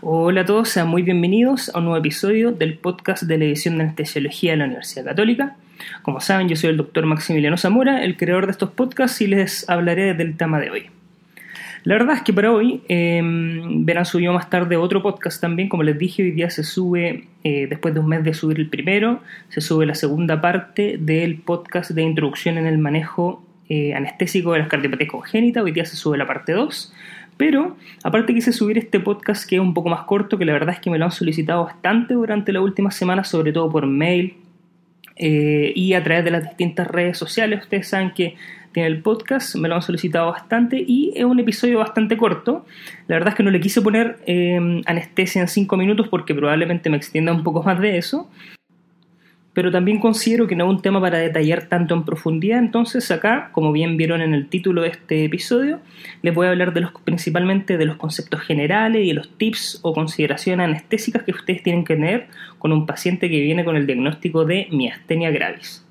Hola a todos, sean muy bienvenidos a un nuevo episodio del podcast de la edición de anestesiología de la Universidad Católica. Como saben, yo soy el doctor Maximiliano Zamora, el creador de estos podcasts, y les hablaré del tema de hoy. La verdad es que para hoy em, verán subido más tarde otro podcast también, como les dije, hoy día se sube, eh, después de un mes de subir el primero, se sube la segunda parte del podcast de introducción en el manejo eh, anestésico de las cardiopatías congénitas, hoy día se sube la parte 2 pero aparte quise subir este podcast que es un poco más corto, que la verdad es que me lo han solicitado bastante durante las últimas semanas, sobre todo por mail eh, y a través de las distintas redes sociales. Ustedes saben que tiene el podcast, me lo han solicitado bastante y es un episodio bastante corto. La verdad es que no le quise poner eh, anestesia en 5 minutos porque probablemente me extienda un poco más de eso pero también considero que no es un tema para detallar tanto en profundidad, entonces acá, como bien vieron en el título de este episodio, les voy a hablar de los, principalmente de los conceptos generales y de los tips o consideraciones anestésicas que ustedes tienen que tener con un paciente que viene con el diagnóstico de miastenia gravis.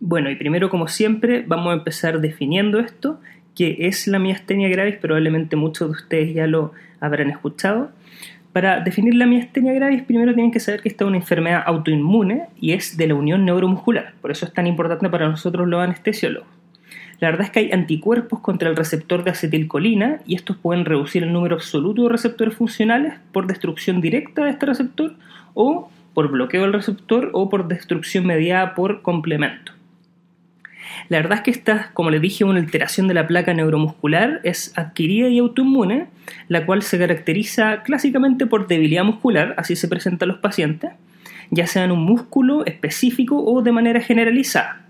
Bueno, y primero como siempre vamos a empezar definiendo esto, que es la miastenia gravis, probablemente muchos de ustedes ya lo habrán escuchado. Para definir la miastenia gravis, primero tienen que saber que esta es una enfermedad autoinmune y es de la unión neuromuscular. Por eso es tan importante para nosotros los anestesiólogos. La verdad es que hay anticuerpos contra el receptor de acetilcolina y estos pueden reducir el número absoluto de receptores funcionales por destrucción directa de este receptor o por bloqueo del receptor o por destrucción mediada por complemento. La verdad es que esta, como les dije, una alteración de la placa neuromuscular es adquirida y autoinmune, la cual se caracteriza clásicamente por debilidad muscular, así se presenta a los pacientes, ya sea en un músculo específico o de manera generalizada.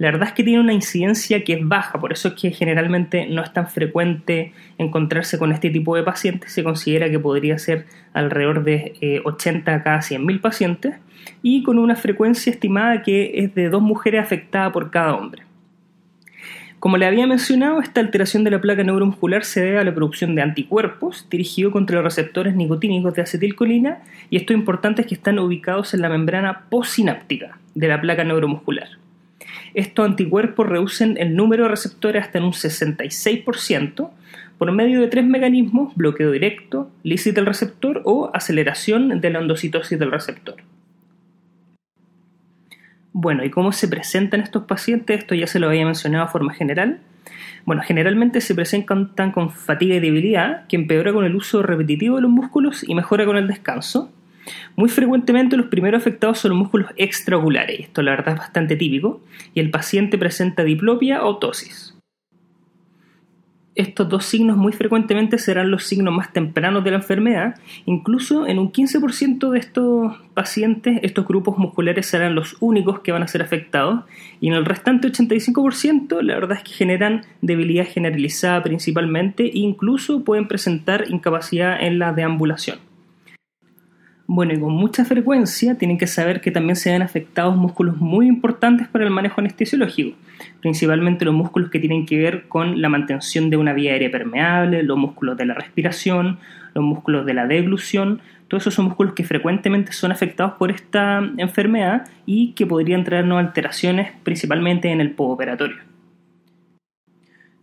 La verdad es que tiene una incidencia que es baja, por eso es que generalmente no es tan frecuente encontrarse con este tipo de pacientes. Se considera que podría ser alrededor de 80 eh, a cada 100.000 pacientes y con una frecuencia estimada que es de dos mujeres afectadas por cada hombre. Como le había mencionado, esta alteración de la placa neuromuscular se debe a la producción de anticuerpos dirigidos contra los receptores nicotínicos de acetilcolina y esto importante es que están ubicados en la membrana postsináptica de la placa neuromuscular. Estos anticuerpos reducen el número de receptores hasta en un 66% por medio de tres mecanismos, bloqueo directo, lícito del receptor o aceleración de la endocitosis del receptor. Bueno, ¿y cómo se presentan estos pacientes? Esto ya se lo había mencionado de forma general. Bueno, generalmente se presentan con fatiga y debilidad, que empeora con el uso repetitivo de los músculos y mejora con el descanso. Muy frecuentemente los primeros afectados son los músculos extraoculares, esto la verdad es bastante típico, y el paciente presenta diplopia o tosis estos dos signos muy frecuentemente serán los signos más tempranos de la enfermedad. Incluso en un 15% de estos pacientes, estos grupos musculares serán los únicos que van a ser afectados. Y en el restante 85%, la verdad es que generan debilidad generalizada principalmente e incluso pueden presentar incapacidad en la deambulación. Bueno, y con mucha frecuencia tienen que saber que también se ven afectados músculos muy importantes para el manejo anestesiológico, principalmente los músculos que tienen que ver con la mantención de una vía aérea permeable, los músculos de la respiración, los músculos de la deglución, todos esos son músculos que frecuentemente son afectados por esta enfermedad y que podrían traernos alteraciones principalmente en el postoperatorio.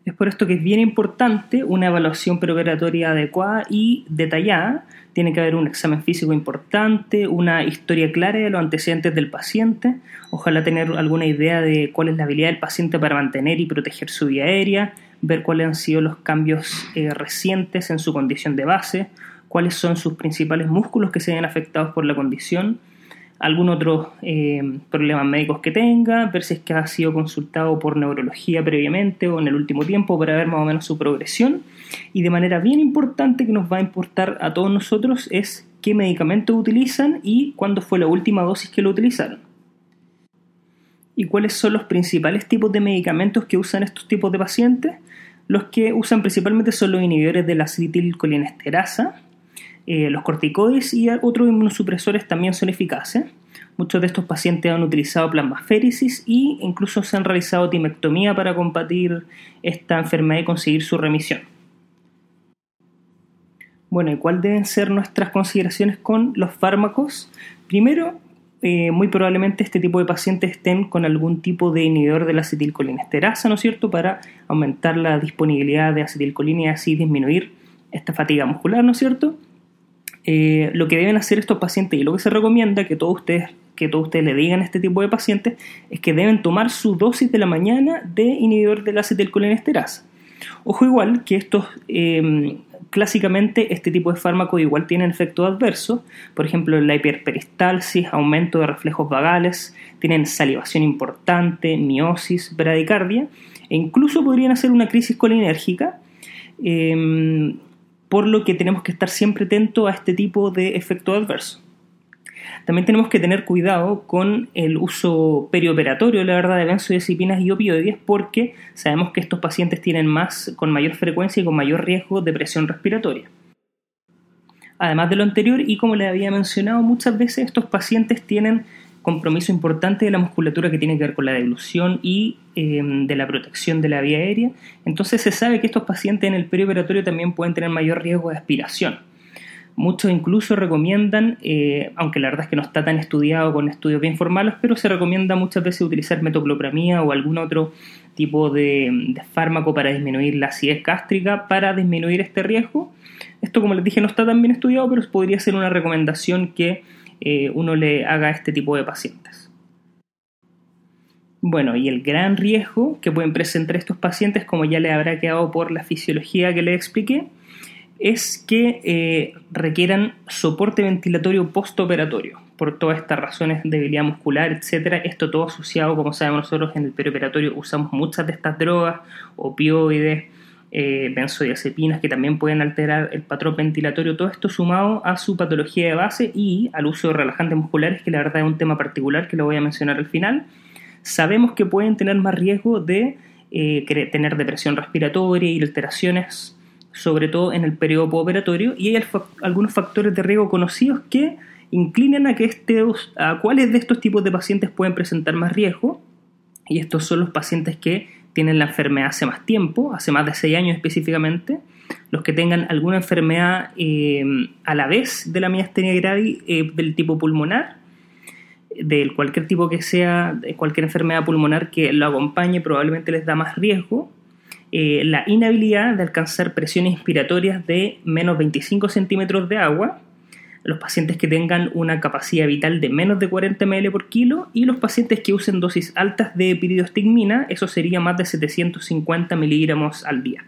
Es por esto que es bien importante una evaluación preoperatoria adecuada y detallada. Tiene que haber un examen físico importante, una historia clara de los antecedentes del paciente, ojalá tener alguna idea de cuál es la habilidad del paciente para mantener y proteger su vía aérea, ver cuáles han sido los cambios eh, recientes en su condición de base, cuáles son sus principales músculos que se ven afectados por la condición, algún otro eh, problemas médicos que tenga, ver si es que ha sido consultado por neurología previamente o en el último tiempo para ver más o menos su progresión. Y de manera bien importante que nos va a importar a todos nosotros es qué medicamentos utilizan y cuándo fue la última dosis que lo utilizaron. ¿Y cuáles son los principales tipos de medicamentos que usan estos tipos de pacientes? Los que usan principalmente son los inhibidores de la acetilcolinesterasa, eh, los corticoides y otros inmunosupresores también son eficaces. Muchos de estos pacientes han utilizado plasmaféresis e incluso se han realizado timectomía para combatir esta enfermedad y conseguir su remisión. Bueno, ¿y cuáles deben ser nuestras consideraciones con los fármacos? Primero, eh, muy probablemente este tipo de pacientes estén con algún tipo de inhibidor de la acetilcolinesterasa, ¿no es cierto?, para aumentar la disponibilidad de acetilcolina y así disminuir esta fatiga muscular, ¿no es cierto? Eh, lo que deben hacer estos pacientes y lo que se recomienda que todos ustedes que todos ustedes le digan a este tipo de pacientes es que deben tomar su dosis de la mañana de inhibidor de la acetilcolinesterasa. Ojo igual que estos, eh, clásicamente este tipo de fármacos igual tienen efectos adversos, por ejemplo la hiperperistalsis, aumento de reflejos vagales, tienen salivación importante, miosis, bradicardia e incluso podrían hacer una crisis colinérgica, em, por lo que tenemos que estar siempre atentos a este tipo de efectos adversos. También tenemos que tener cuidado con el uso perioperatorio, la verdad, de benzodiazepinas y opioides porque sabemos que estos pacientes tienen más, con mayor frecuencia y con mayor riesgo de presión respiratoria. Además de lo anterior, y como les había mencionado, muchas veces estos pacientes tienen compromiso importante de la musculatura que tiene que ver con la deglución y em, de la protección de la vía aérea. Entonces se sabe que estos pacientes en el perioperatorio también pueden tener mayor riesgo de aspiración. Muchos incluso recomiendan, eh, aunque la verdad es que no está tan estudiado con estudios bien formales, pero se recomienda muchas veces utilizar metoclopramida o algún otro tipo de, fármaco para disminuir la acidez gástrica, para disminuir este riesgo. Esto, como les dije, no está tan bien estudiado, pero podría ser una recomendación que eh, uno le haga a este tipo de pacientes. Bueno, y el gran riesgo que pueden presentar estos pacientes, como ya les habrá quedado por la fisiología que les expliqué, es que eh, requieran soporte ventilatorio postoperatorio por todas estas razones de debilidad muscular, etcétera. Esto todo asociado, como sabemos nosotros, en el perioperatorio usamos muchas de estas drogas, opioides, eh, benzodiazepinas que también pueden alterar el patrón ventilatorio. Todo esto sumado a su patología de base y al uso de relajantes musculares, que la verdad es un tema particular que lo voy a mencionar al final. Sabemos que pueden tener más riesgo de eh, tener depresión respiratoria y alteraciones sobre todo en el periodo postoperatorio, y hay algunos factores de riesgo conocidos que inclinan a que este, a cuáles de estos tipos de pacientes pueden presentar más riesgo, y estos son los pacientes que tienen la enfermedad hace más tiempo, hace más de 6 años específicamente, los que tengan alguna enfermedad eh, a la vez de la miastenia gravis eh, del tipo pulmonar, de cualquier tipo que sea, cualquier enfermedad pulmonar que lo acompañe probablemente les da más riesgo, eh, la inhabilidad de alcanzar presiones inspiratorias de menos 25 centímetros de agua, los pacientes que tengan una capacidad vital de menos de 40 ml por kilo y los pacientes que usen dosis altas de piridostigmina, eso sería más de 750 miligramos al día.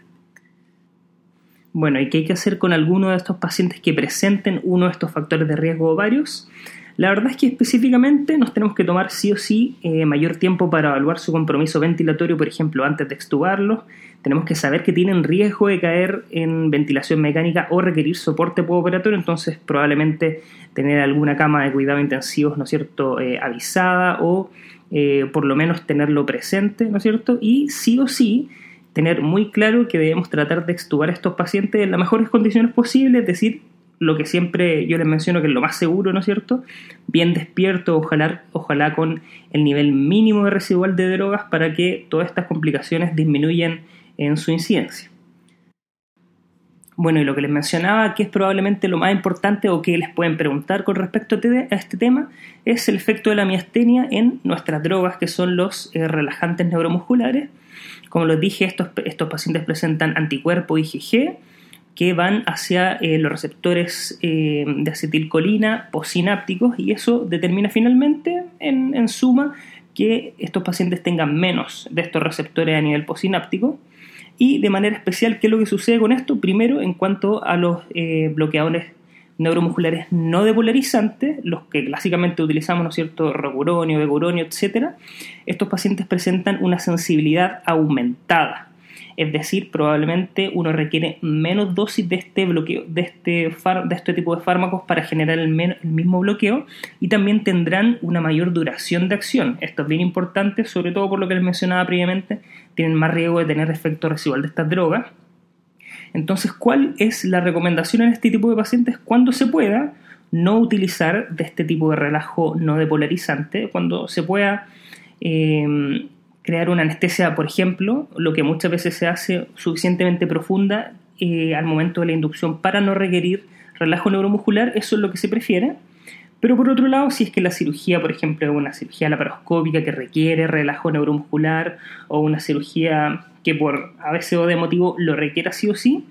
Bueno, ¿y qué hay que hacer con alguno de estos pacientes que presenten uno de estos factores de riesgo o varios? La verdad es que específicamente nos tenemos que tomar sí o sí eh, mayor tiempo para evaluar su compromiso ventilatorio, por ejemplo, antes de extubarlos. Tenemos que saber que tienen riesgo de caer en ventilación mecánica o requerir soporte postoperatorio, entonces probablemente tener alguna cama de cuidado intensivos, ¿no es cierto?, eh, avisada o eh, por lo menos tenerlo presente, ¿no es cierto? Y sí o sí tener muy claro que debemos tratar de extubar a estos pacientes en las mejores condiciones posibles, es decir, lo que siempre yo les menciono que es lo más seguro, ¿no es cierto? Bien despierto, ojalá, ojalá con el nivel mínimo de residual de drogas para que todas estas complicaciones disminuyan en su incidencia. Bueno, y lo que les mencionaba, que es probablemente lo más importante o que les pueden preguntar con respecto a este tema, es el efecto de la miastenia en nuestras drogas, que son los eh, relajantes neuromusculares. Como les dije, estos, estos pacientes presentan anticuerpos IgG, que van hacia eh, los receptores eh, de acetilcolina posinápticos y eso determina finalmente, en, suma, que estos pacientes tengan menos de estos receptores a nivel posináptico. Y de manera especial, ¿qué es lo que sucede con esto? Primero, en cuanto a los eh, bloqueadores neuromusculares no depolarizantes, los que clásicamente utilizamos, ¿no es cierto?, rocuronio, beguronio, etc., estos pacientes presentan una sensibilidad aumentada es decir, probablemente uno requiere menos dosis de este bloqueo, de este, de este tipo de fármacos para generar el, mismo bloqueo y también tendrán una mayor duración de acción. Esto es bien importante, sobre todo por lo que les mencionaba previamente, tienen más riesgo de tener efecto residual de estas drogas. Entonces, ¿cuál es la recomendación en este tipo de pacientes? Cuando se pueda, no utilizar de este tipo de relajo no depolarizante, cuando se pueda eh, crear una anestesia, por ejemplo, lo que muchas veces se hace suficientemente profunda eh, al momento de la inducción para no requerir relajo neuromuscular, eso es lo que se prefiere. Pero por otro lado, si es que la cirugía, por ejemplo, es una cirugía laparoscópica que requiere relajo neuromuscular o una cirugía que por a veces o de motivo lo requiera sí o sí,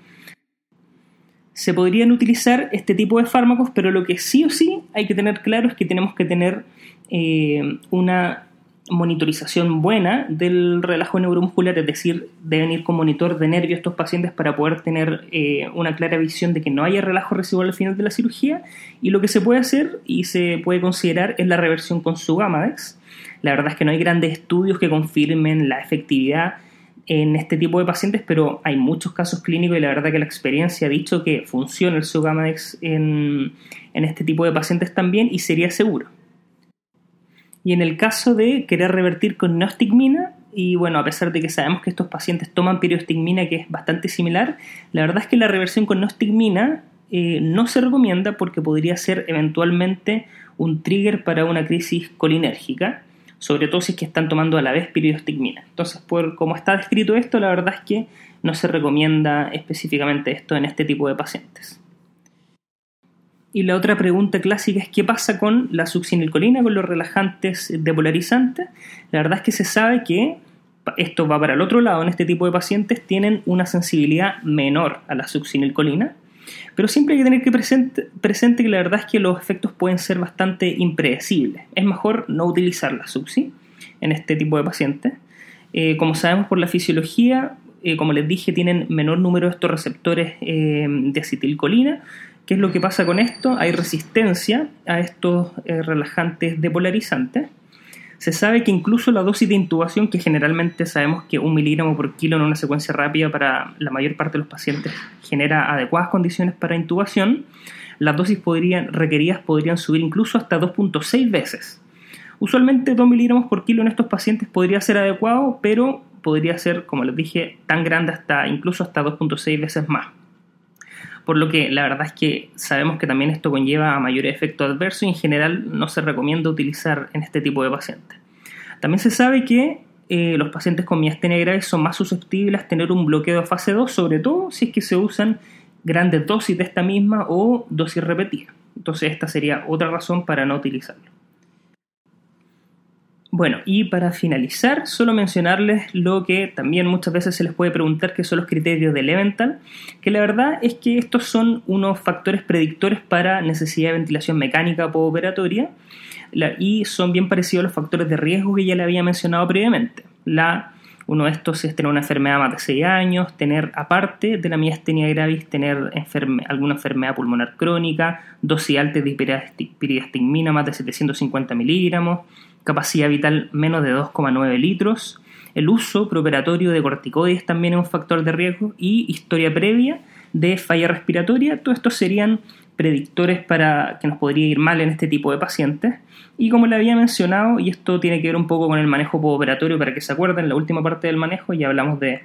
se podrían utilizar este tipo de fármacos, pero lo que sí o sí hay que tener claro es que tenemos que tener eh, una monitorización buena del relajo neuromuscular, es decir, deben ir con monitor de nervio estos pacientes para poder tener eh, una clara visión de que no haya relajo residual al final de la cirugía. Y lo que se puede hacer y se puede considerar es la reversión con su Gamadex. La verdad es que no hay grandes estudios que confirmen la efectividad en este tipo de pacientes, pero hay muchos casos clínicos y la verdad que la experiencia ha dicho que funciona el Sugamadex en, en este tipo de pacientes también y sería seguro. Y en el caso de querer revertir con neostigmina, y bueno, a pesar de que sabemos que estos pacientes toman periostigmina, que es bastante similar, la verdad es que la reversión con neostigmina eh, no se recomienda porque podría ser eventualmente un trigger para una crisis colinérgica, sobre todo si es que están tomando a la vez periostigmina. Entonces, por como está descrito esto, la verdad es que no se recomienda específicamente esto en este tipo de pacientes. Y la otra pregunta clásica es qué pasa con la succinilcolina, con los relajantes depolarizantes. La verdad es que se sabe que esto va para el otro lado, en este tipo de pacientes tienen una sensibilidad menor a la succinilcolina, pero siempre hay que tener que presente, que la verdad es que los efectos pueden ser bastante impredecibles. Es mejor no utilizar la succi en este tipo de pacientes. Eh, como sabemos por la fisiología, eh, como les dije, tienen menor número de estos receptores eh, de acetilcolina, ¿Qué es lo que pasa con esto? Hay resistencia a estos eh, relajantes depolarizantes. Se sabe que incluso la dosis de intubación, que generalmente sabemos que un miligramo por kilo en una secuencia rápida para la mayor parte de los pacientes genera adecuadas condiciones para intubación, las dosis requeridas podrían subir incluso hasta 2.6 veces. Usualmente 2 miligramos por kilo en estos pacientes podría ser adecuado, pero podría ser, como les dije, tan grande hasta incluso hasta 2.6 veces más por lo que la verdad es que sabemos que también esto conlleva a mayores efectos adversos y en general no se recomienda utilizar en este tipo de pacientes. También se sabe que eh, los pacientes con miastenia grave son más susceptibles a tener un bloqueo de fase 2, sobre todo si es que se usan grandes dosis de esta misma o dosis repetidas. Entonces esta sería otra razón para no utilizarlo. Bueno, y para finalizar, solo mencionarles lo que también muchas veces se les puede preguntar, que son los criterios de Leventhal, que la verdad es que estos son unos factores predictores para necesidad de ventilación mecánica postoperatoria y son bien parecidos a los factores de riesgo que ya le había mencionado previamente. La, uno de estos es tener una enfermedad más de 6 años, tener aparte de la miastenia gravis, tener alguna enfermedad pulmonar crónica, dosis alta de hiperidastigmina más de 750 miligramos, capacidad vital menos de 2,9 litros. El uso preoperatorio de corticoides también es un factor de riesgo y historia previa de falla respiratoria. Todos estos serían predictores para que nos podría ir mal en este tipo de pacientes. Y como le había mencionado, y esto tiene que ver un poco con el manejo postoperatorio, para que se acuerden, la última parte del manejo ya hablamos de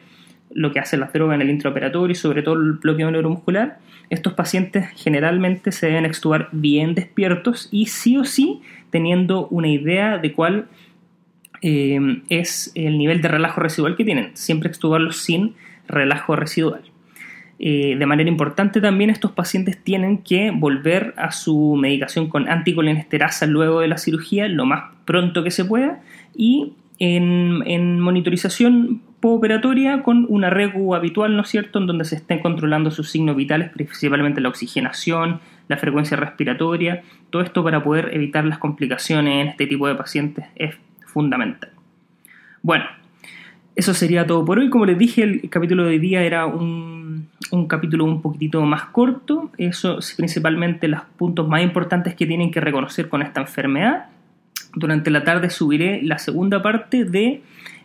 lo que hace la droga en el intraoperatorio y sobre todo el bloqueo neuromuscular, estos pacientes generalmente se deben extubar bien despiertos y sí o sí teniendo una idea de cuál eh, es el nivel de relajo residual que tienen. Siempre extubarlos sin relajo residual. Eh, de manera importante también estos pacientes tienen que volver a su medicación con anticolinesterasa luego de la cirugía lo más pronto que se pueda y en, monitorización operatoria con una regu habitual, ¿no es cierto?, en donde se estén controlando sus signos vitales, principalmente la oxigenación, la frecuencia respiratoria, todo esto para poder evitar las complicaciones en este tipo de pacientes es fundamental. Bueno, eso sería todo por hoy. Como les dije, el capítulo de hoy día era un, un capítulo un poquitito más corto. Eso es principalmente los puntos más importantes que tienen que reconocer con esta enfermedad. Durante la tarde subiré la segunda parte de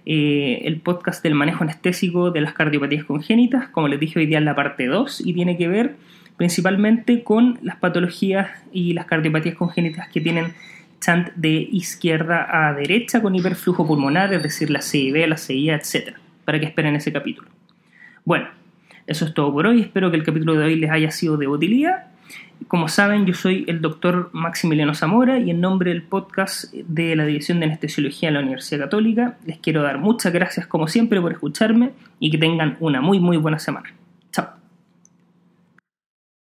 eh, el podcast del manejo anestésico de las cardiopatías congénitas. Como les dije hoy día en la parte 2 y tiene que ver principalmente con las patologías y las cardiopatías congénitas que tienen chant de izquierda a derecha con hiperflujo pulmonar, es decir, la CIB, la CIA, etc. Para que esperen ese capítulo. Bueno, eso es todo por hoy. Espero que el capítulo de hoy les haya sido de utilidad como saben, yo soy el doctor Maximiliano Zamora y en nombre del podcast de la División de Anestesiología de la Universidad Católica les quiero dar muchas gracias como siempre por escucharme y que tengan una muy muy buena semana.